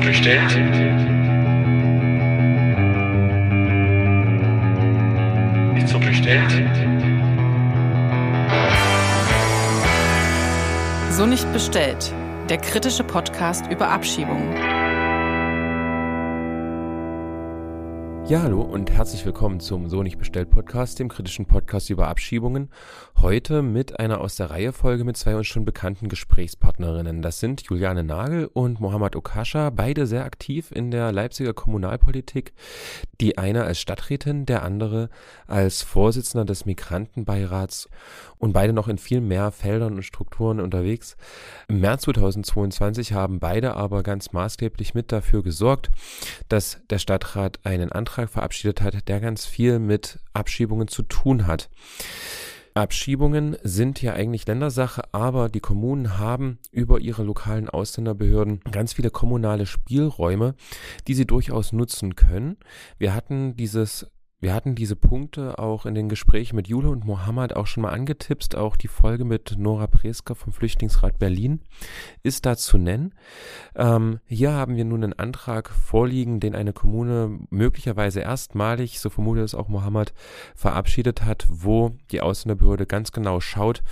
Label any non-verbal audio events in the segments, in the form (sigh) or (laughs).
so bestellt? Ist so bestellt? So nicht bestellt. Der kritische Podcast über Abschiebungen. Ja, hallo und herzlich willkommen zum So nicht bestellt Podcast, dem kritischen Podcast über Abschiebungen. Heute mit einer aus der Reihe Folge mit zwei uns schon bekannten Gesprächspartnerinnen. Das sind Juliane Nagel und Mohammad Okascha, beide sehr aktiv in der Leipziger Kommunalpolitik. Die eine als Stadträtin, der andere als Vorsitzender des Migrantenbeirats und beide noch in viel mehr Feldern und Strukturen unterwegs. Im März 2022 haben beide aber ganz maßgeblich mit dafür gesorgt, dass der Stadtrat einen Antrag Antrag verabschiedet hat, der ganz viel mit Abschiebungen zu tun hat. Abschiebungen sind ja eigentlich Ländersache, aber die Kommunen haben über ihre lokalen Ausländerbehörden ganz viele kommunale Spielräume, die sie durchaus nutzen können. Wir hatten dieses wir hatten diese Punkte auch in den Gesprächen mit Jule und Mohammed auch schon mal angetippt. Auch die Folge mit Nora Preska vom Flüchtlingsrat Berlin ist da zu nennen. Ähm, hier haben wir nun einen Antrag vorliegen, den eine Kommune möglicherweise erstmalig, so vermutet es auch Mohammed, verabschiedet hat, wo die Ausländerbehörde ganz genau schaut,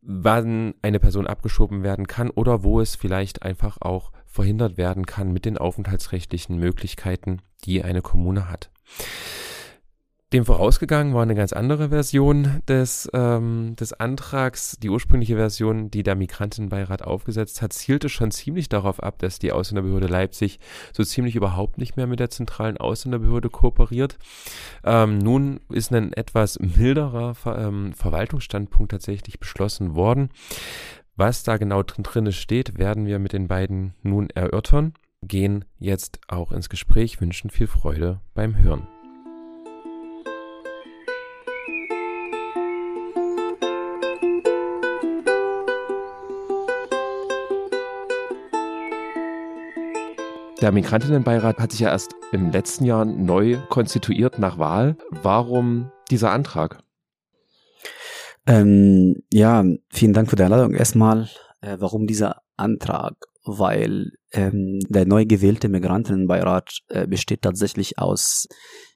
wann eine Person abgeschoben werden kann oder wo es vielleicht einfach auch verhindert werden kann mit den aufenthaltsrechtlichen Möglichkeiten, die eine Kommune hat. Dem vorausgegangen war eine ganz andere Version des, ähm, des Antrags. Die ursprüngliche Version, die der Migrantenbeirat aufgesetzt hat, zielte schon ziemlich darauf ab, dass die Ausländerbehörde Leipzig so ziemlich überhaupt nicht mehr mit der zentralen Ausländerbehörde kooperiert. Ähm, nun ist ein etwas milderer Ver ähm, Verwaltungsstandpunkt tatsächlich beschlossen worden. Was da genau drin, drin steht, werden wir mit den beiden nun erörtern. Gehen jetzt auch ins Gespräch, wünschen viel Freude beim Hören. Der Migrantinnenbeirat hat sich ja erst im letzten Jahr neu konstituiert nach Wahl. Warum dieser Antrag? Ähm, ja, vielen Dank für die Einladung. Erstmal, äh, warum dieser Antrag? Weil ähm, der neu gewählte Migrantinnenbeirat äh, besteht tatsächlich aus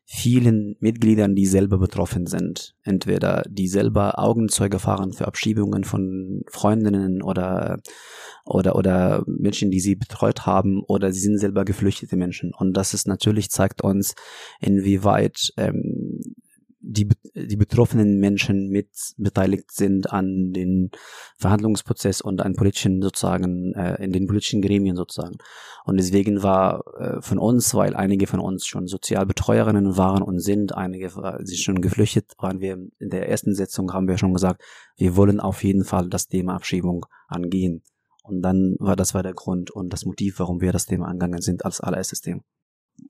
vielen Mitgliedern, die selber betroffen sind. Entweder die selber Augenzeuge fahren für Abschiebungen von Freundinnen oder, oder, oder Menschen, die sie betreut haben, oder sie sind selber geflüchtete Menschen. Und das ist natürlich zeigt uns, inwieweit ähm, die, die betroffenen Menschen mit beteiligt sind an den Verhandlungsprozess und an politischen sozusagen, äh, in den politischen Gremien sozusagen. Und deswegen war äh, von uns, weil einige von uns schon Sozialbetreuerinnen waren und sind, einige sind schon geflüchtet, waren wir in der ersten Sitzung haben wir schon gesagt, wir wollen auf jeden Fall das Thema Abschiebung angehen. Und dann war das war der Grund und das Motiv, warum wir das Thema angegangen sind als allererstes Thema.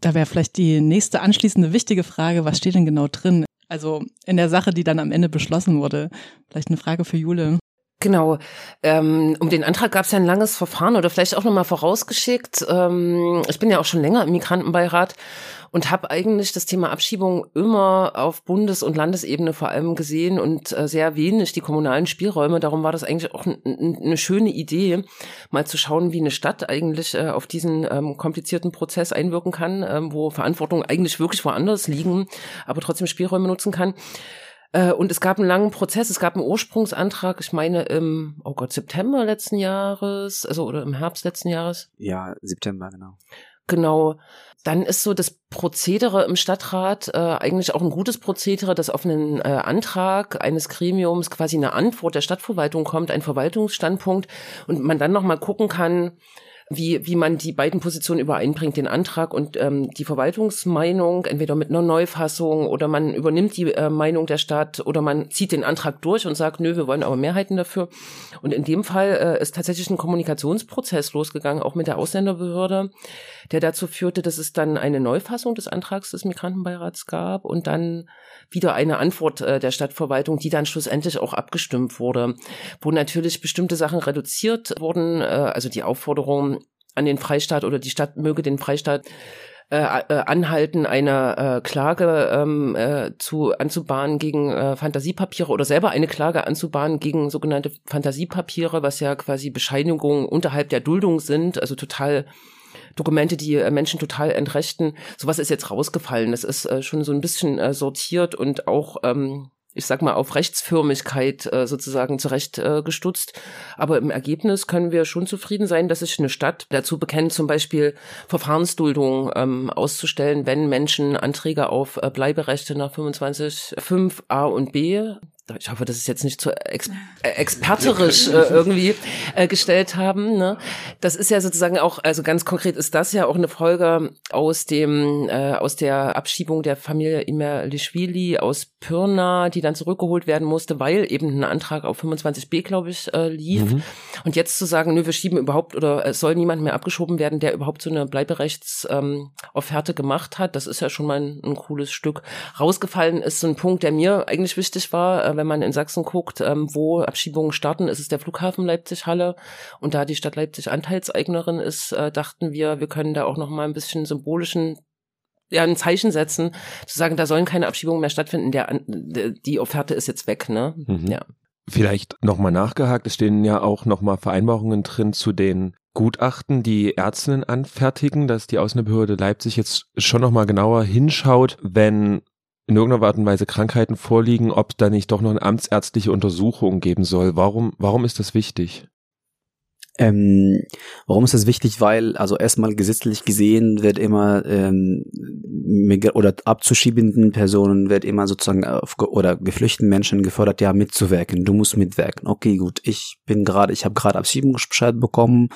Da wäre vielleicht die nächste anschließende wichtige Frage, was steht denn genau drin also in der Sache, die dann am Ende beschlossen wurde. Vielleicht eine Frage für Jule. Genau. Ähm, um den Antrag gab es ja ein langes Verfahren oder vielleicht auch nochmal vorausgeschickt. Ähm, ich bin ja auch schon länger im Migrantenbeirat und habe eigentlich das Thema Abschiebung immer auf Bundes- und Landesebene vor allem gesehen und äh, sehr wenig die kommunalen Spielräume. Darum war das eigentlich auch eine schöne Idee, mal zu schauen, wie eine Stadt eigentlich äh, auf diesen ähm, komplizierten Prozess einwirken kann, ähm, wo Verantwortung eigentlich wirklich woanders liegen, aber trotzdem Spielräume nutzen kann. Äh, und es gab einen langen Prozess, es gab einen Ursprungsantrag, ich meine im, oh Gott, September letzten Jahres, also oder im Herbst letzten Jahres. Ja, September, genau. Genau. Dann ist so das Prozedere im Stadtrat äh, eigentlich auch ein gutes Prozedere, dass auf einen äh, Antrag eines Gremiums quasi eine Antwort der Stadtverwaltung kommt, ein Verwaltungsstandpunkt und man dann noch mal gucken kann, wie, wie man die beiden Positionen übereinbringt, den Antrag und ähm, die Verwaltungsmeinung, entweder mit einer Neufassung oder man übernimmt die äh, Meinung der Stadt oder man zieht den Antrag durch und sagt, nö, wir wollen aber Mehrheiten dafür. Und in dem Fall äh, ist tatsächlich ein Kommunikationsprozess losgegangen, auch mit der Ausländerbehörde, der dazu führte, dass es dann eine Neufassung des Antrags des Migrantenbeirats gab und dann wieder eine Antwort äh, der Stadtverwaltung, die dann schlussendlich auch abgestimmt wurde, wo natürlich bestimmte Sachen reduziert wurden, äh, also die Aufforderung an den Freistaat oder die Stadt möge den Freistaat äh, äh, anhalten, eine äh, Klage ähm, äh, zu anzubahnen gegen äh, Fantasiepapiere oder selber eine Klage anzubahnen gegen sogenannte Fantasiepapiere, was ja quasi Bescheinigungen unterhalb der Duldung sind, also total Dokumente, die äh, Menschen total entrechten. Sowas ist jetzt rausgefallen. Das ist äh, schon so ein bisschen äh, sortiert und auch ähm, ich sag mal, auf Rechtsförmigkeit äh, sozusagen zurechtgestutzt. Äh, Aber im Ergebnis können wir schon zufrieden sein, dass sich eine Stadt dazu bekennt, zum Beispiel Verfahrensduldung ähm, auszustellen, wenn Menschen Anträge auf äh, Bleiberechte nach 25.5a und b ich hoffe, das ist jetzt nicht zu ex äh, experterisch äh, irgendwie äh, gestellt haben. Ne? Das ist ja sozusagen auch, also ganz konkret ist das ja auch eine Folge aus dem äh, aus der Abschiebung der Familie Imerlischwili aus Pirna, die dann zurückgeholt werden musste, weil eben ein Antrag auf 25b, glaube ich, äh, lief. Mhm. Und jetzt zu sagen, nö, wir schieben überhaupt oder es soll niemand mehr abgeschoben werden, der überhaupt so eine Bleiberechtsofferte ähm, gemacht hat, das ist ja schon mal ein, ein cooles Stück. Rausgefallen ist so ein Punkt, der mir eigentlich wichtig war, äh, wenn man in Sachsen guckt, ähm, wo Abschiebungen starten, ist es der Flughafen Leipzig-Halle. Und da die Stadt Leipzig Anteilseignerin ist, äh, dachten wir, wir können da auch noch mal ein bisschen symbolischen ja, ein Zeichen setzen, zu sagen, da sollen keine Abschiebungen mehr stattfinden, der, die Offerte ist jetzt weg, ne? Mhm. Ja. Vielleicht nochmal nachgehakt, es stehen ja auch nochmal Vereinbarungen drin zu den Gutachten, die Ärztinnen anfertigen, dass die Ausländerbehörde Leipzig jetzt schon nochmal genauer hinschaut, wenn in irgendeiner Art und Weise Krankheiten vorliegen, ob da nicht doch noch eine amtsärztliche Untersuchung geben soll. Warum, warum ist das wichtig? Ähm, warum ist das wichtig? Weil, also erstmal gesetzlich gesehen wird immer ähm, oder abzuschiebenden Personen wird immer sozusagen auf, oder geflüchteten Menschen gefordert, ja mitzuwirken. Du musst mitwirken. Okay, gut. Ich bin gerade, ich habe gerade Abschiebungsbescheid bekommen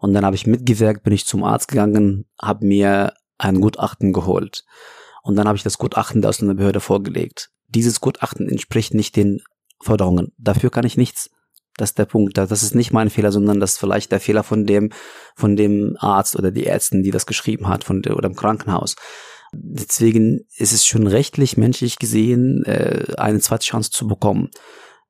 und dann habe ich mitgewirkt, bin ich zum Arzt gegangen, habe mir ein Gutachten geholt. Und dann habe ich das Gutachten der Ausländerbehörde vorgelegt. Dieses Gutachten entspricht nicht den Forderungen. Dafür kann ich nichts. Das ist der Punkt. Das ist nicht mein Fehler, sondern das ist vielleicht der Fehler von dem, von dem Arzt oder die Ärztin, die das geschrieben hat, von der, oder im Krankenhaus. Deswegen ist es schon rechtlich, menschlich gesehen, äh, eine zweite Chance zu bekommen.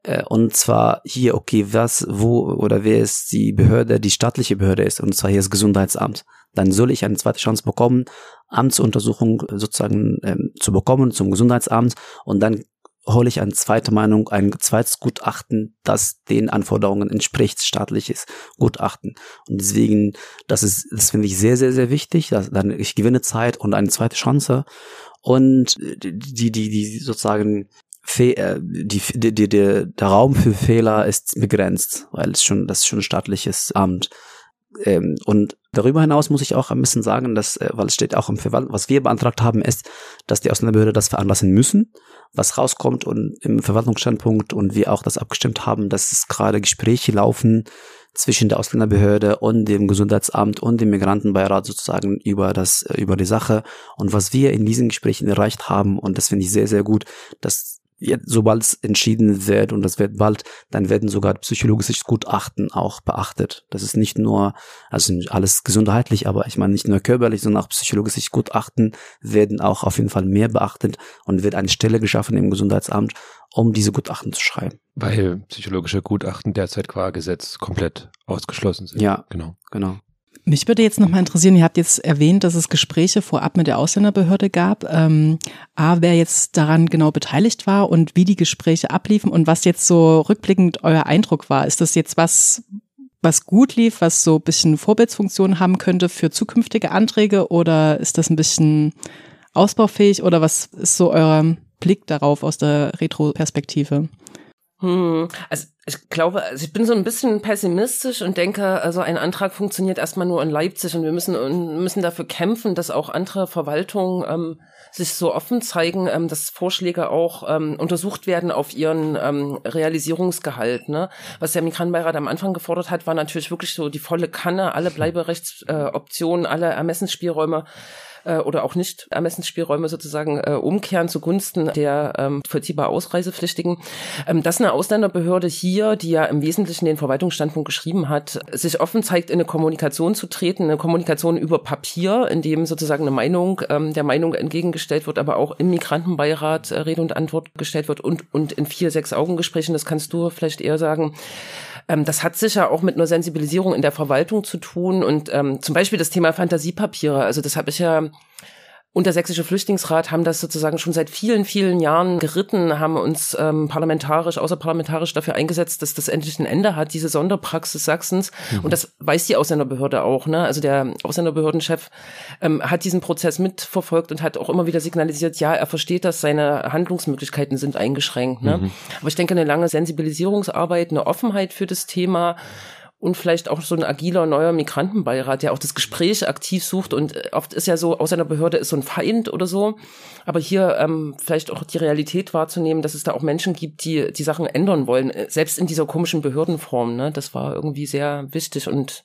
Äh, und zwar hier, okay, was, wo oder wer ist die Behörde, die staatliche Behörde ist, und zwar hier das Gesundheitsamt. Dann soll ich eine zweite Chance bekommen, Amtsuntersuchung sozusagen ähm, zu bekommen zum Gesundheitsamt und dann hole ich eine zweite Meinung, ein zweites Gutachten, das den Anforderungen entspricht, staatliches Gutachten. Und deswegen, das ist, das finde ich sehr, sehr, sehr wichtig. Dass, dann, ich gewinne Zeit und eine zweite Chance. Und die, die, die sozusagen Fe äh, die, die, die, der Raum für Fehler ist begrenzt, weil es schon, das ist schon ein staatliches Amt. Ähm, und darüber hinaus muss ich auch ein bisschen sagen, dass, äh, weil es steht auch im Verwaltung, was wir beantragt haben, ist, dass die Ausländerbehörde das veranlassen müssen, was rauskommt und im Verwaltungsstandpunkt und wir auch das abgestimmt haben, dass es gerade Gespräche laufen zwischen der Ausländerbehörde und dem Gesundheitsamt und dem Migrantenbeirat sozusagen über das, äh, über die Sache. Und was wir in diesen Gesprächen erreicht haben, und das finde ich sehr, sehr gut, dass sobald es entschieden wird und das wird bald, dann werden sogar psychologische Gutachten auch beachtet. Das ist nicht nur, also alles gesundheitlich, aber ich meine nicht nur körperlich, sondern auch psychologische Gutachten werden auch auf jeden Fall mehr beachtet und wird eine Stelle geschaffen im Gesundheitsamt, um diese Gutachten zu schreiben. Weil psychologische Gutachten derzeit qua Gesetz komplett ausgeschlossen sind. Ja, genau, genau. Mich würde jetzt nochmal interessieren, ihr habt jetzt erwähnt, dass es Gespräche vorab mit der Ausländerbehörde gab. Ähm, A, wer jetzt daran genau beteiligt war und wie die Gespräche abliefen und was jetzt so rückblickend euer Eindruck war. Ist das jetzt was, was gut lief, was so ein bisschen Vorbildsfunktion haben könnte für zukünftige Anträge oder ist das ein bisschen ausbaufähig oder was ist so euer Blick darauf aus der Retro-Perspektive? Hm, also ich glaube, also ich bin so ein bisschen pessimistisch und denke, also ein Antrag funktioniert erstmal nur in Leipzig und wir müssen müssen dafür kämpfen, dass auch andere Verwaltungen ähm, sich so offen zeigen, ähm, dass Vorschläge auch ähm, untersucht werden auf ihren ähm, Realisierungsgehalt. Ne? Was der Migrantenbeirat am Anfang gefordert hat, war natürlich wirklich so die volle Kanne, alle Bleiberechtsoptionen, äh, alle Ermessensspielräume äh, oder auch nicht Ermessensspielräume sozusagen äh, umkehren zugunsten der ähm, vollziehbar Ausreisepflichtigen. Ähm, dass eine Ausländerbehörde hier, die ja im Wesentlichen den Verwaltungsstandpunkt geschrieben hat, sich offen zeigt, in eine Kommunikation zu treten, eine Kommunikation über Papier, in dem sozusagen eine Meinung ähm, der Meinung entgegengestellt wird, aber auch im Migrantenbeirat äh, Rede und Antwort gestellt wird und, und in vier, sechs Augengesprächen, das kannst du vielleicht eher sagen, ähm, das hat sicher auch mit einer Sensibilisierung in der Verwaltung zu tun und ähm, zum Beispiel das Thema Fantasiepapiere. Also das habe ich ja und der Sächsische Flüchtlingsrat haben das sozusagen schon seit vielen, vielen Jahren geritten, haben uns ähm, parlamentarisch, außerparlamentarisch dafür eingesetzt, dass das endlich ein Ende hat, diese Sonderpraxis Sachsens. Mhm. Und das weiß die Ausländerbehörde auch. Ne? Also der Ausländerbehördenchef ähm, hat diesen Prozess mitverfolgt und hat auch immer wieder signalisiert, ja, er versteht, dass seine Handlungsmöglichkeiten sind eingeschränkt. Ne? Mhm. Aber ich denke, eine lange Sensibilisierungsarbeit, eine Offenheit für das Thema, und vielleicht auch so ein agiler neuer Migrantenbeirat, der auch das Gespräch aktiv sucht und äh, oft ist ja so, aus einer Behörde ist so ein Feind oder so, aber hier ähm, vielleicht auch die Realität wahrzunehmen, dass es da auch Menschen gibt, die die Sachen ändern wollen, äh, selbst in dieser komischen Behördenform, ne, das war irgendwie sehr wichtig und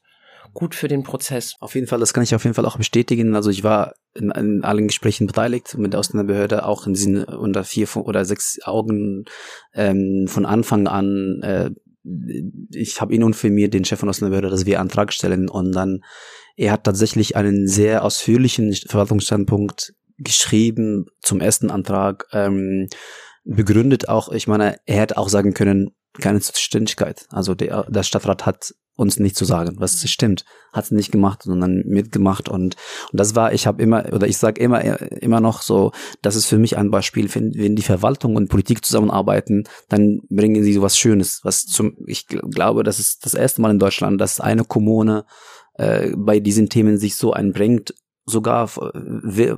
gut für den Prozess. Auf jeden Fall, das kann ich auf jeden Fall auch bestätigen. Also ich war in, in allen Gesprächen beteiligt mit der Ausländerbehörde, auch in diesen unter vier oder sechs Augen ähm, von Anfang an äh, ich habe ihn informiert, den Chef von Ausländerbehörde, dass wir Antrag stellen. Und dann, er hat tatsächlich einen sehr ausführlichen Verwaltungsstandpunkt geschrieben zum ersten Antrag, ähm, begründet auch, ich meine, er hätte auch sagen können, keine Zuständigkeit. Also der, der Stadtrat hat uns nicht zu sagen, was stimmt. Hat es nicht gemacht, sondern mitgemacht und, und das war, ich habe immer, oder ich sage immer, immer noch so, das ist für mich ein Beispiel, wenn, wenn die Verwaltung und Politik zusammenarbeiten, dann bringen sie sowas Schönes, was zum, ich glaube, das ist das erste Mal in Deutschland, dass eine Kommune äh, bei diesen Themen sich so einbringt sogar äh,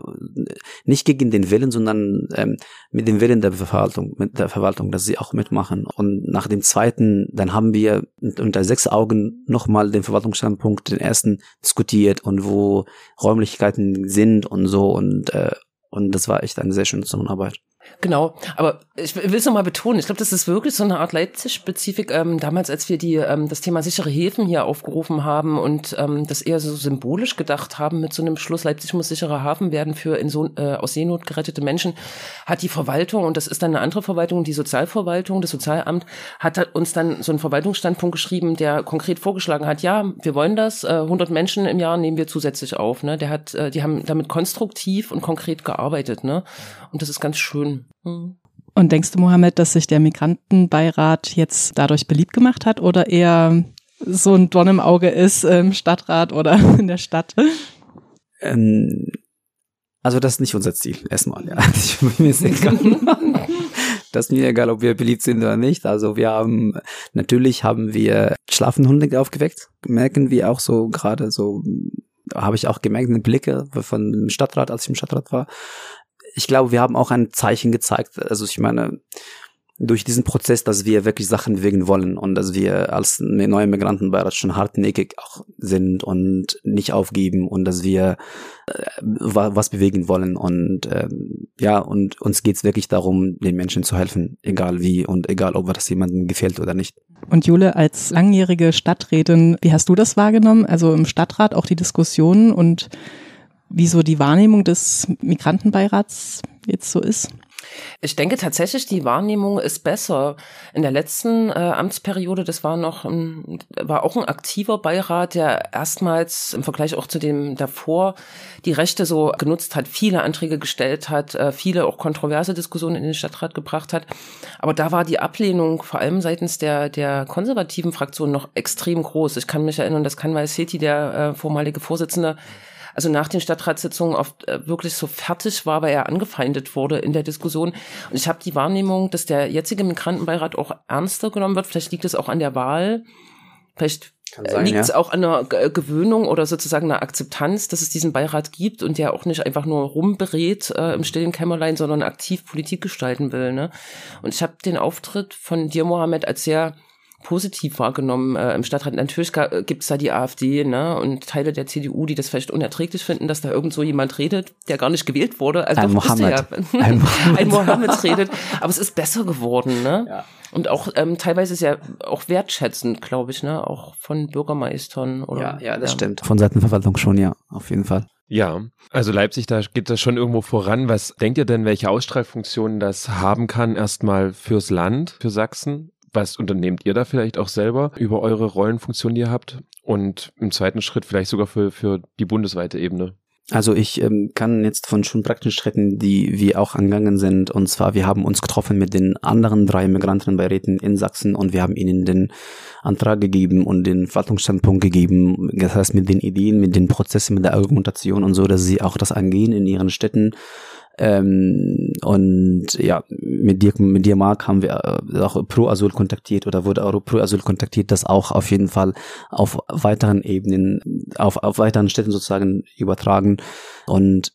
nicht gegen den Willen, sondern ähm, mit dem Willen der Verwaltung, mit der Verwaltung, dass sie auch mitmachen. Und nach dem zweiten, dann haben wir unter sechs Augen nochmal den Verwaltungsstandpunkt, den ersten diskutiert und wo Räumlichkeiten sind und so und äh, und das war echt eine sehr schöne Zusammenarbeit. Genau, aber ich will es nochmal betonen, ich glaube, das ist wirklich so eine Art Leipzig-Spezifik. Ähm, damals, als wir die, ähm, das Thema sichere Häfen hier aufgerufen haben und ähm, das eher so symbolisch gedacht haben mit so einem Schluss, Leipzig muss sicherer Hafen werden für in so, äh, aus Seenot gerettete Menschen, hat die Verwaltung, und das ist dann eine andere Verwaltung, die Sozialverwaltung, das Sozialamt, hat uns dann so einen Verwaltungsstandpunkt geschrieben, der konkret vorgeschlagen hat, ja, wir wollen das, äh, 100 Menschen im Jahr nehmen wir zusätzlich auf. Ne? Der hat, äh, die haben damit konstruktiv und konkret gearbeitet. Ne? Und das ist ganz schön. Mhm. Und denkst du, Mohammed, dass sich der Migrantenbeirat jetzt dadurch beliebt gemacht hat oder eher so ein Dorn im Auge ist im Stadtrat oder (laughs) in der Stadt? Ähm, also das ist nicht unser Ziel, erstmal. Ja. (laughs) mir ist (laughs) egal. das ist mir egal, ob wir beliebt sind oder nicht. Also wir haben, natürlich haben wir Schlafenhunde aufgeweckt, merken wir auch so gerade so, habe ich auch gemerkt, eine Blicke von dem Stadtrat, als ich im Stadtrat war, ich glaube, wir haben auch ein Zeichen gezeigt. Also ich meine, durch diesen Prozess, dass wir wirklich Sachen bewegen wollen und dass wir als neue Migrantenbeirat schon hartnäckig auch sind und nicht aufgeben und dass wir äh, was bewegen wollen und äh, ja und uns geht's wirklich darum, den Menschen zu helfen, egal wie und egal, ob das jemandem gefällt oder nicht. Und Jule, als langjährige Stadträtin, wie hast du das wahrgenommen? Also im Stadtrat auch die Diskussionen und wie so die Wahrnehmung des Migrantenbeirats jetzt so ist? Ich denke tatsächlich, die Wahrnehmung ist besser. In der letzten äh, Amtsperiode, das war noch ein, war auch ein aktiver Beirat, der erstmals im Vergleich auch zu dem davor die Rechte so genutzt hat, viele Anträge gestellt hat, äh, viele auch kontroverse Diskussionen in den Stadtrat gebracht hat. Aber da war die Ablehnung vor allem seitens der der konservativen Fraktion noch extrem groß. Ich kann mich erinnern, dass Kanwal Seti, der äh, vormalige Vorsitzende, also nach den Stadtratssitzungen oft äh, wirklich so fertig war, weil er angefeindet wurde in der Diskussion. Und ich habe die Wahrnehmung, dass der jetzige Migrantenbeirat auch ernster genommen wird. Vielleicht liegt es auch an der Wahl. Vielleicht liegt es ja. auch an einer Gewöhnung oder sozusagen einer Akzeptanz, dass es diesen Beirat gibt und der auch nicht einfach nur rumberät äh, im stillen Kämmerlein, sondern aktiv Politik gestalten will. Ne? Und ich habe den Auftritt von dir, Mohammed, als sehr positiv wahrgenommen äh, im Stadtrat. Natürlich äh, gibt es da die AfD ne, und Teile der CDU, die das vielleicht unerträglich finden, dass da irgend so jemand redet, der gar nicht gewählt wurde. Also ein Mohammed. Ja, ein (laughs) Mohammed. ein Mohammed redet. Aber es ist besser geworden. Ne? Ja. Und auch ähm, teilweise ist ja auch wertschätzend, glaube ich, ne, auch von Bürgermeistern oder. Ja, ja, das ja. stimmt. Von Seitenverwaltung schon, ja, auf jeden Fall. Ja, also Leipzig, da geht das schon irgendwo voran. Was denkt ihr denn, welche Ausstrahlfunktionen das haben kann, erstmal fürs Land, für Sachsen? Was unternehmt ihr da vielleicht auch selber über eure Rollenfunktion, die ihr habt? Und im zweiten Schritt vielleicht sogar für, für die bundesweite Ebene? Also ich ähm, kann jetzt von schon praktischen Schritten, die wir auch angegangen sind, und zwar wir haben uns getroffen mit den anderen drei Migrantenbeiräten in Sachsen und wir haben ihnen den Antrag gegeben und den Verwaltungsstandpunkt gegeben, das heißt mit den Ideen, mit den Prozessen, mit der Argumentation und so, dass sie auch das angehen in ihren Städten ähm, und ja, mit dir, mit dir, Marc, haben wir äh, auch Pro Asyl kontaktiert oder wurde auch Pro Asyl kontaktiert, das auch auf jeden Fall auf weiteren Ebenen, auf, auf weiteren Städten sozusagen übertragen. Und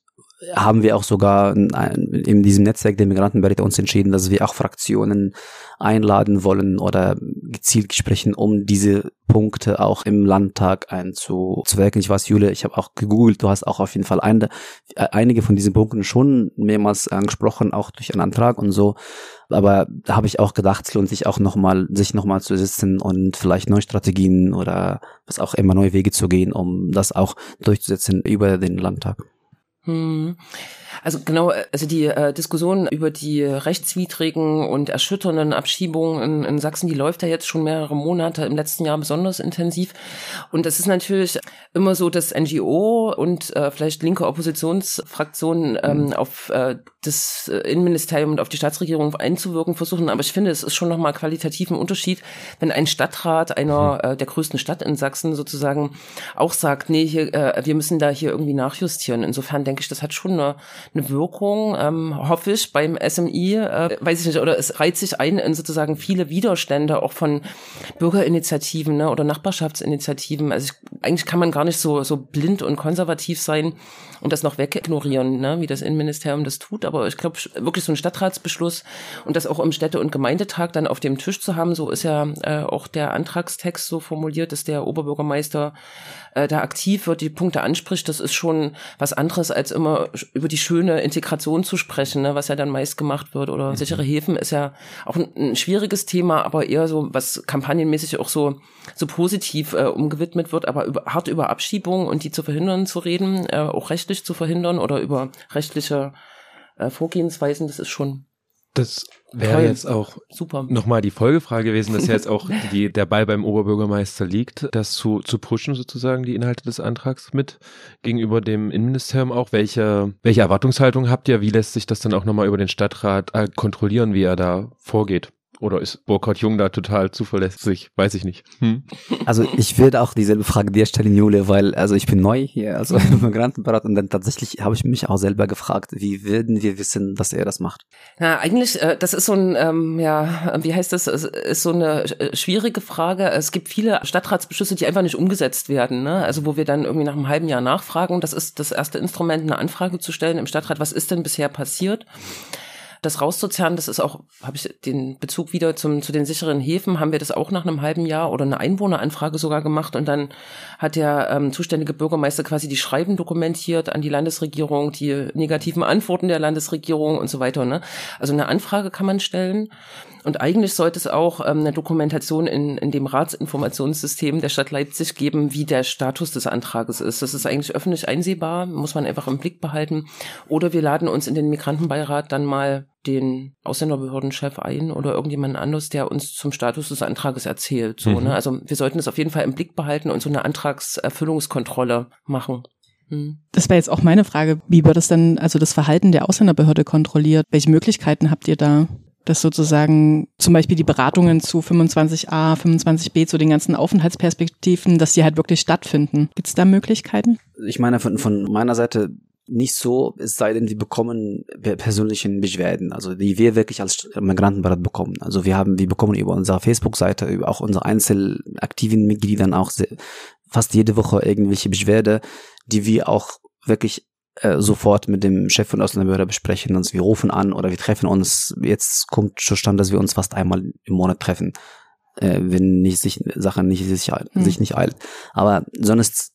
haben wir auch sogar in, diesem Netzwerk der Migrantenberichte uns entschieden, dass wir auch Fraktionen einladen wollen oder gezielt sprechen, um diese Punkte auch im Landtag einzuwirken. Ich weiß, Jule, ich habe auch gegoogelt, du hast auch auf jeden Fall eine, äh, einige von diesen Punkten schon mehrmals angesprochen, auch durch einen Antrag und so. Aber da habe ich auch gedacht, es lohnt sich auch nochmal, sich nochmal zu sitzen und vielleicht neue Strategien oder was auch immer, neue Wege zu gehen, um das auch durchzusetzen über den Landtag. Hm. Also genau, also die äh, Diskussion über die rechtswidrigen und erschütternden Abschiebungen in, in, Sachsen, die läuft ja jetzt schon mehrere Monate, im letzten Jahr besonders intensiv. Und das ist natürlich immer so, dass NGO und äh, vielleicht linke Oppositionsfraktionen ähm, mhm. auf äh, das Innenministerium und auf die Staatsregierung einzuwirken versuchen. Aber ich finde, es ist schon nochmal qualitativ ein Unterschied, wenn ein Stadtrat einer mhm. äh, der größten Stadt in Sachsen sozusagen auch sagt, nee, hier, äh, wir müssen da hier irgendwie nachjustieren. Insofern denke ich, das hat schon eine eine Wirkung, ähm, hoffe ich, beim SMI, äh, weiß ich nicht, oder es reiht sich ein in sozusagen viele Widerstände auch von Bürgerinitiativen ne, oder Nachbarschaftsinitiativen. Also ich, eigentlich kann man gar nicht so, so blind und konservativ sein und das noch wegignorieren, ne, wie das Innenministerium das tut. Aber ich glaube, wirklich so ein Stadtratsbeschluss und das auch im Städte- und Gemeindetag dann auf dem Tisch zu haben, so ist ja äh, auch der Antragstext so formuliert, dass der Oberbürgermeister äh, da aktiv wird, die Punkte anspricht, das ist schon was anderes, als immer über die schöne Integration zu sprechen, ne, was ja dann meist gemacht wird. Oder mhm. sichere Häfen ist ja auch ein, ein, schwieriges Thema, aber eher so, was kampagnenmäßig auch so, so positiv äh, umgewidmet wird, aber über, hart über Abschiebung und die zu verhindern zu reden, äh, auch rechtlich zu verhindern oder über rechtliche äh, Vorgehensweisen, das ist schon das wäre jetzt auch super nochmal die Folgefrage gewesen, dass jetzt auch (laughs) die, der Ball beim Oberbürgermeister liegt, das zu, zu pushen sozusagen, die Inhalte des Antrags mit gegenüber dem Innenministerium auch. Welche, welche Erwartungshaltung habt ihr? Wie lässt sich das dann auch nochmal über den Stadtrat äh, kontrollieren, wie er da vorgeht? Oder ist Burkhard Jung da total zuverlässig? Weiß ich nicht. Hm? Also ich würde auch dieselbe Frage dir stellen, Jule, weil also ich bin neu hier, also (laughs) im Migrantenberat und dann tatsächlich habe ich mich auch selber gefragt, wie würden wir wissen, dass er das macht? Ja, eigentlich, äh, das ist so ein, ähm, ja, wie heißt das, ist so eine äh, schwierige Frage. Es gibt viele Stadtratsbeschlüsse, die einfach nicht umgesetzt werden, ne? also wo wir dann irgendwie nach einem halben Jahr nachfragen. Das ist das erste Instrument, eine Anfrage zu stellen im Stadtrat, was ist denn bisher passiert? Das rauszuzerren, das ist auch, habe ich den Bezug wieder zum, zu den sicheren Häfen, haben wir das auch nach einem halben Jahr oder eine Einwohneranfrage sogar gemacht und dann hat der ähm, zuständige Bürgermeister quasi die Schreiben dokumentiert an die Landesregierung, die negativen Antworten der Landesregierung und so weiter. Ne? Also eine Anfrage kann man stellen. Und eigentlich sollte es auch ähm, eine Dokumentation in, in dem Ratsinformationssystem der Stadt Leipzig geben, wie der Status des Antrages ist. Das ist eigentlich öffentlich einsehbar, muss man einfach im Blick behalten. Oder wir laden uns in den Migrantenbeirat dann mal den Ausländerbehördenchef ein oder irgendjemand anderes, der uns zum Status des Antrages erzählt. So, mhm. ne? Also wir sollten es auf jeden Fall im Blick behalten und so eine Antragserfüllungskontrolle machen. Hm. Das wäre jetzt auch meine Frage. Wie wird das denn, also das Verhalten der Ausländerbehörde kontrolliert? Welche Möglichkeiten habt ihr da? Dass sozusagen zum Beispiel die Beratungen zu 25a, 25b, zu den ganzen Aufenthaltsperspektiven, dass die halt wirklich stattfinden. Gibt es da Möglichkeiten? Ich meine, von, von meiner Seite nicht so, es sei denn, wir bekommen persönlichen Beschwerden, also die wir wirklich als Migrantenberat bekommen. Also wir haben, wir bekommen über unsere Facebook-Seite, über auch unsere einzelaktiven Mitgliedern auch sehr, fast jede Woche irgendwelche Beschwerde, die wir auch wirklich äh, sofort mit dem Chef von Ausländerbehörde besprechen uns. Wir rufen an oder wir treffen uns. Jetzt kommt zustande, dass wir uns fast einmal im Monat treffen, äh, wenn nicht sich Sachen nicht sich, mhm. sich nicht eilt. Aber sonst,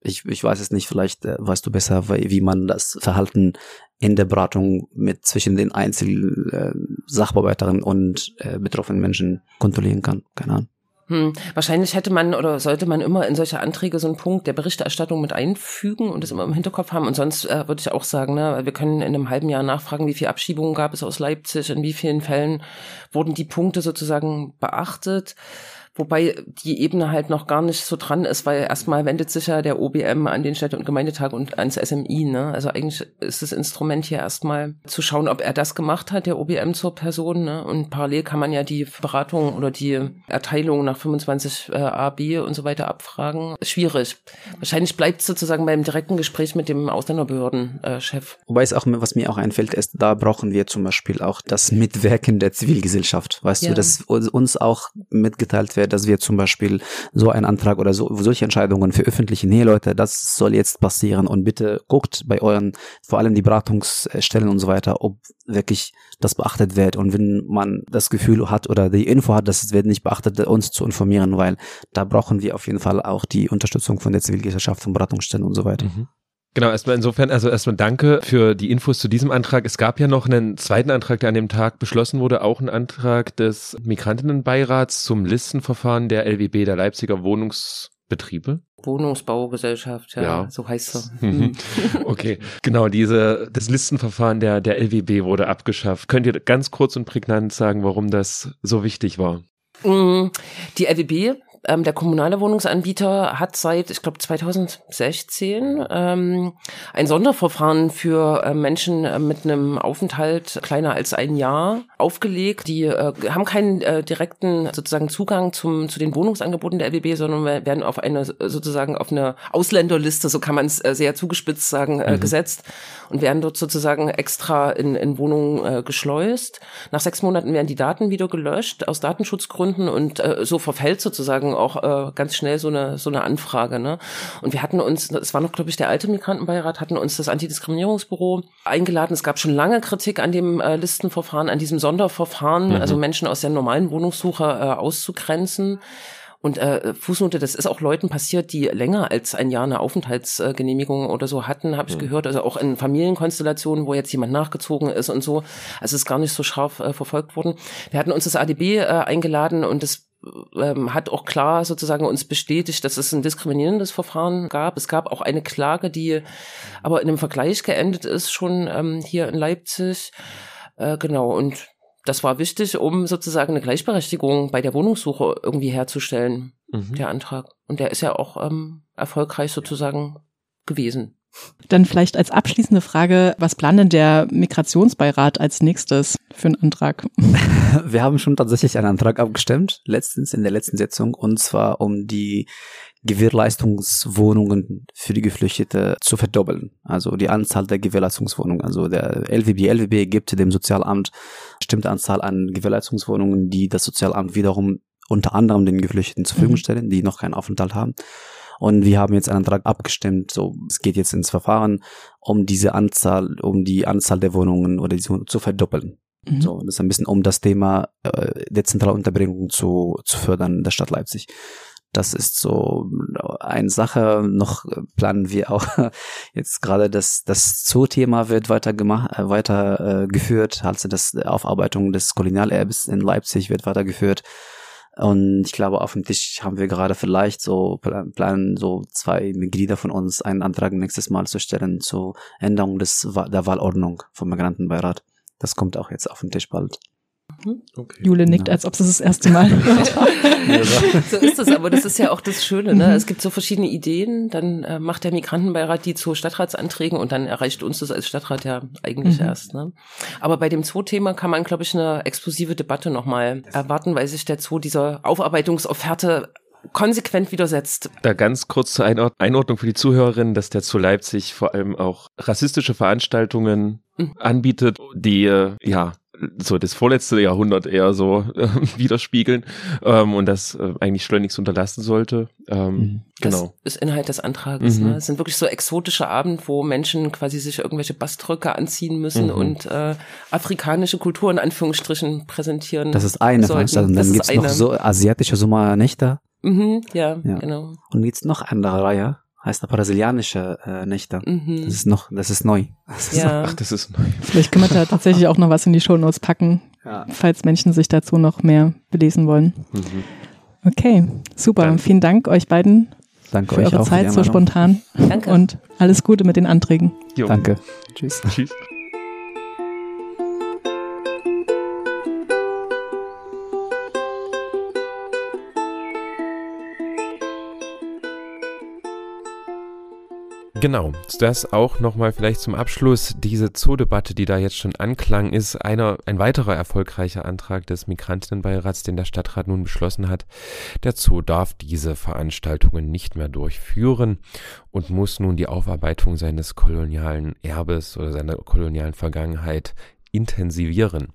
ich, ich weiß es nicht, vielleicht äh, weißt du besser, wie man das Verhalten in der Beratung mit zwischen den einzelnen äh, Sachbearbeiterinnen und äh, betroffenen Menschen kontrollieren kann. Keine Ahnung. Hm, wahrscheinlich hätte man oder sollte man immer in solche Anträge so einen Punkt der Berichterstattung mit einfügen und das immer im Hinterkopf haben. Und sonst äh, würde ich auch sagen, ne, wir können in einem halben Jahr nachfragen, wie viele Abschiebungen gab es aus Leipzig, in wie vielen Fällen wurden die Punkte sozusagen beachtet Wobei die Ebene halt noch gar nicht so dran ist, weil erstmal wendet sich ja der OBM an den Städte- und Gemeindetag und ans SMI. Ne? Also eigentlich ist das Instrument hier erstmal zu schauen, ob er das gemacht hat, der OBM zur Person. Ne? Und parallel kann man ja die Beratung oder die Erteilung nach 25 äh, A, B und so weiter abfragen. Schwierig. Wahrscheinlich bleibt es sozusagen beim direkten Gespräch mit dem Ausländerbehördenchef. Äh, Wobei es auch, was mir auch einfällt, ist, da brauchen wir zum Beispiel auch das Mitwirken der Zivilgesellschaft. Weißt Ja. du, dass uns auch mitgeteilt wird, dass wir zum Beispiel so einen Antrag oder so, solche Entscheidungen veröffentlichen. Nee, Leute, das soll jetzt passieren und bitte guckt bei euren, vor allem die Beratungsstellen und so weiter, ob wirklich das beachtet wird. Und wenn man das Gefühl hat oder die Info hat, dass es wird nicht beachtet, uns zu informieren, weil da brauchen wir auf jeden Fall auch die Unterstützung von der Zivilgesellschaft, von Beratungsstellen und so weiter. Mhm. Genau, erstmal insofern, also erstmal danke für die Infos zu diesem Antrag. Es gab ja noch einen zweiten Antrag, der an dem Tag beschlossen wurde, auch ein Antrag des Migrantinnenbeirats zum Listenverfahren der LWB, der Leipziger Wohnungsbetriebe. Wohnungsbaugesellschaft, ja, Ja. so heißt sie. Mhm. (laughs) Okay, genau, diese, das Listenverfahren der, der LWB wurde abgeschafft. Könnt ihr ganz kurz und prägnant sagen, warum das so wichtig war? Mm, Die LWB, ähm, der kommunale Wohnungsanbieter, hat seit, ich glaube, 2016 ähm, ein Sonderverfahren für äh, Menschen äh, mit einem Aufenthalt kleiner als ein Jahr aufgelegt. Die äh, haben keinen äh, direkten sozusagen Zugang zum, zu den Wohnungsangeboten der LWB, sondern we- werden auf eine sozusagen auf eine Ausländerliste, so kann man es äh, sehr zugespitzt sagen, äh, gesetzt und werden dort sozusagen extra in, in Wohnungen geschleust. Nach sechs Monaten werden die Daten wieder gelöscht aus Datenschutzgründen und so verfällt sozusagen auch äh, ganz schnell so eine so eine Anfrage. Ne? Und wir hatten uns, das war noch glaube ich der alte Migrantenbeirat, hatten uns das Antidiskriminierungsbüro eingeladen. Es gab schon lange Kritik an dem äh, Listenverfahren, an diesem Sonderverfahren, also Menschen aus der normalen Wohnungssuche äh, auszugrenzen. Und äh, Fußnote, das ist auch Leuten passiert, die länger als ein Jahr eine Aufenthaltsgenehmigung oder so hatten, habe ich gehört. Also auch in Familienkonstellationen, wo jetzt jemand nachgezogen ist und so. Also es ist gar nicht so scharf äh, verfolgt worden. Wir hatten uns das ADB äh, eingeladen und das ähm, hat auch klar sozusagen uns bestätigt, dass es ein diskriminierendes Verfahren gab. Es gab auch eine Klage, die aber in einem Vergleich geendet ist, schon ähm, hier in Leipzig. Äh, genau, und das war wichtig, um sozusagen eine Gleichberechtigung bei der Wohnungssuche irgendwie herzustellen, Mhm. der Antrag. Und der ist ja auch ähm, erfolgreich sozusagen gewesen. Dann vielleicht als abschließende Frage, was plant denn der Migrationsbeirat als nächstes für einen Antrag? (laughs) Wir haben schon tatsächlich einen Antrag abgestimmt, letztens in der letzten Sitzung, und zwar um die Gewährleistungswohnungen für die Geflüchtete zu verdoppeln. Also die Anzahl der Gewährleistungswohnungen. Also der LWB, LWB gibt dem Sozialamt bestimmte Anzahl an Gewährleistungswohnungen, die das Sozialamt wiederum unter anderem den Geflüchteten zur Verfügung Mhm. stellen, die noch keinen Aufenthalt haben. Und wir haben jetzt einen Antrag abgestimmt. So, es geht jetzt ins Verfahren, um diese Anzahl, um die Anzahl der Wohnungen oder diese zu verdoppeln. Mhm. So, das ist ein bisschen um das Thema äh, dezentrale Unterbringung zu, zu fördern in der Stadt Leipzig. Das ist so eine Sache. Noch planen wir auch (laughs) jetzt gerade das das Zoo-Thema wird weiter gemacht, äh, weiter äh, geführt. Also das Aufarbeitung des Kolonialerbes in Leipzig wird weitergeführt. Und ich glaube, auf dem Tisch haben wir gerade vielleicht so pla- planen so zwei Mitglieder von uns einen Antrag nächstes Mal zu stellen zur Änderung des der Wahlordnung vom Migrantenbeirat. Das kommt auch jetzt auf den Tisch bald. Okay. Jule nickt, Ja. als ob sie das erste Mal. (laughs) So ist es, aber das ist ja auch das Schöne. Ne? Es gibt so verschiedene Ideen, dann äh, macht der Migrantenbeirat die zu Stadtratsanträgen und dann erreicht uns das als Stadtrat ja eigentlich Mhm. erst. Ne? Aber bei dem Zoo-Thema kann man, glaube ich, eine explosive Debatte nochmal erwarten, weil sich der Zoo dieser Aufarbeitungsofferte konsequent widersetzt. Da ganz kurz zur Einord Einordnung für die Zuhörerinnen, dass der zu Leipzig vor allem auch rassistische Veranstaltungen Mhm. anbietet, die äh, ja so das vorletzte Jahrhundert eher so äh, (laughs) widerspiegeln ähm, und das äh, eigentlich schleunigst unterlassen sollte. Ähm, Mhm. Genau. Das ist Inhalt des Antrages. Mhm. Ne? Es sind wirklich so exotische Abend, wo Menschen quasi sich irgendwelche Baströcke anziehen müssen Mhm. und äh, afrikanische Kultur in Anführungsstrichen präsentieren. Das ist eine sollten. Veranstaltung. Dann ist gibt's noch so asiatische Sommernächte Mhm, ja, Ja. genau. und jetzt noch andere Reihe, heißt der brasilianische äh, Nächte. Mhm. Das ist noch, das ist neu. Das ist Ja. Ach, das ist neu. Vielleicht können wir da tatsächlich auch noch was in die Shownotes packen, Ja. falls Menschen sich dazu noch mehr belesen wollen. Mhm. Okay, super. Dann- Vielen Dank euch beiden Danke für euch eure auch. für Zeit die so spontan Danke. und alles Gute mit den Anträgen. Jo. Danke. Tschüss. Tschüss. Genau, das auch nochmal vielleicht zum Abschluss. Diese Zoodebatte, die da jetzt schon anklang, ist einer, ein weiterer erfolgreicher Antrag des Migrantinnenbeirats, den der Stadtrat nun beschlossen hat. Der Zoo darf diese Veranstaltungen nicht mehr durchführen und muss nun die Aufarbeitung seines kolonialen Erbes oder seiner kolonialen Vergangenheit intensivieren.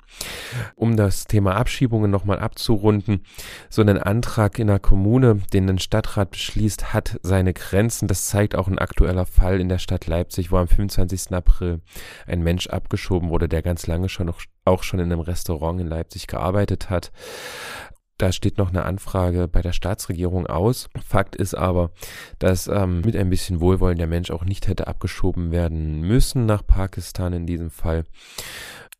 Um das Thema Abschiebungen nochmal abzurunden, so ein Antrag in der Kommune, den ein Stadtrat beschließt, hat seine Grenzen. Das zeigt auch ein aktueller Fall in der Stadt Leipzig, wo am 25. April ein Mensch abgeschoben wurde, der ganz lange schon noch, auch schon in einem Restaurant in Leipzig gearbeitet hat. Da steht noch eine Anfrage bei der Staatsregierung aus. Fakt ist aber, dass ähm, mit ein bisschen Wohlwollen der Mensch auch nicht hätte abgeschoben werden müssen nach Pakistan in diesem Fall.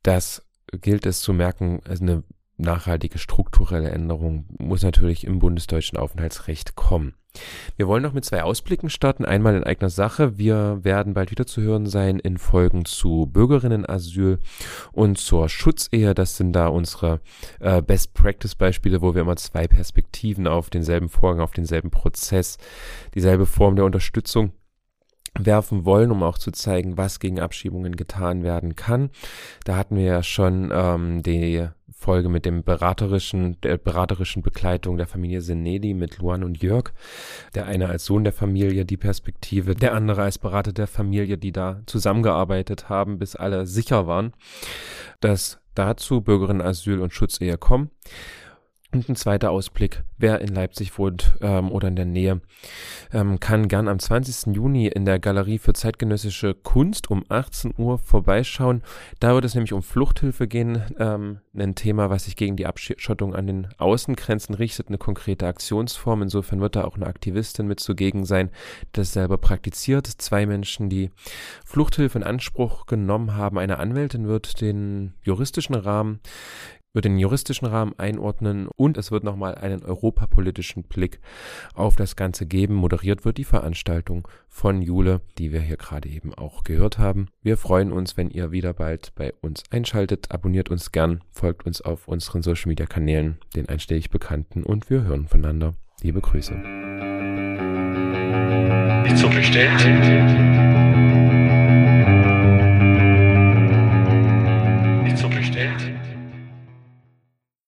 Das gilt es zu merken, also eine nachhaltige strukturelle Änderung muss natürlich im bundesdeutschen Aufenthaltsrecht kommen. Wir wollen noch mit zwei Ausblicken starten. Einmal in eigener Sache. Wir werden bald wieder zu hören sein in Folgen zu Bürgerinnenasyl und zur Schutzehe. Das sind da unsere äh, Best Practice Beispiele, wo wir immer zwei Perspektiven auf denselben Vorgang, auf denselben Prozess, dieselbe Form der Unterstützung werfen wollen, um auch zu zeigen, was gegen Abschiebungen getan werden kann. Da hatten wir ja schon ähm, die Folge mit dem beraterischen, der beraterischen Begleitung der Familie Senedi mit Luan und Jörg. Der eine als Sohn der Familie die Perspektive, der andere als Berater der Familie, die da zusammengearbeitet haben, bis alle sicher waren, dass dazu Bürgerinnenasyl und Schutzehe kommen. Und ein zweiter Ausblick, wer in Leipzig wohnt ähm, oder in der Nähe, ähm, kann gern am 20. Juni in der Galerie für zeitgenössische Kunst um 18 Uhr vorbeischauen. Da wird es nämlich um Fluchthilfe gehen, ähm, ein Thema, was sich gegen die Abschottung an den Außengrenzen richtet, eine konkrete Aktionsform. Insofern wird da auch eine Aktivistin mit zugegen sein, das selber praktiziert. Zwei Menschen, die Fluchthilfe in Anspruch genommen haben. Eine Anwältin wird den juristischen Rahmen wird den juristischen Rahmen einordnen und es wird nochmal einen europapolitischen Blick auf das Ganze geben. Moderiert wird die Veranstaltung von Jule, die wir hier gerade eben auch gehört haben. Wir freuen uns, wenn ihr wieder bald bei uns einschaltet. Abonniert uns gern, folgt uns auf unseren Social Media Kanälen, den einstellig Bekannten und wir hören voneinander. Liebe Grüße. Ist so bestellt.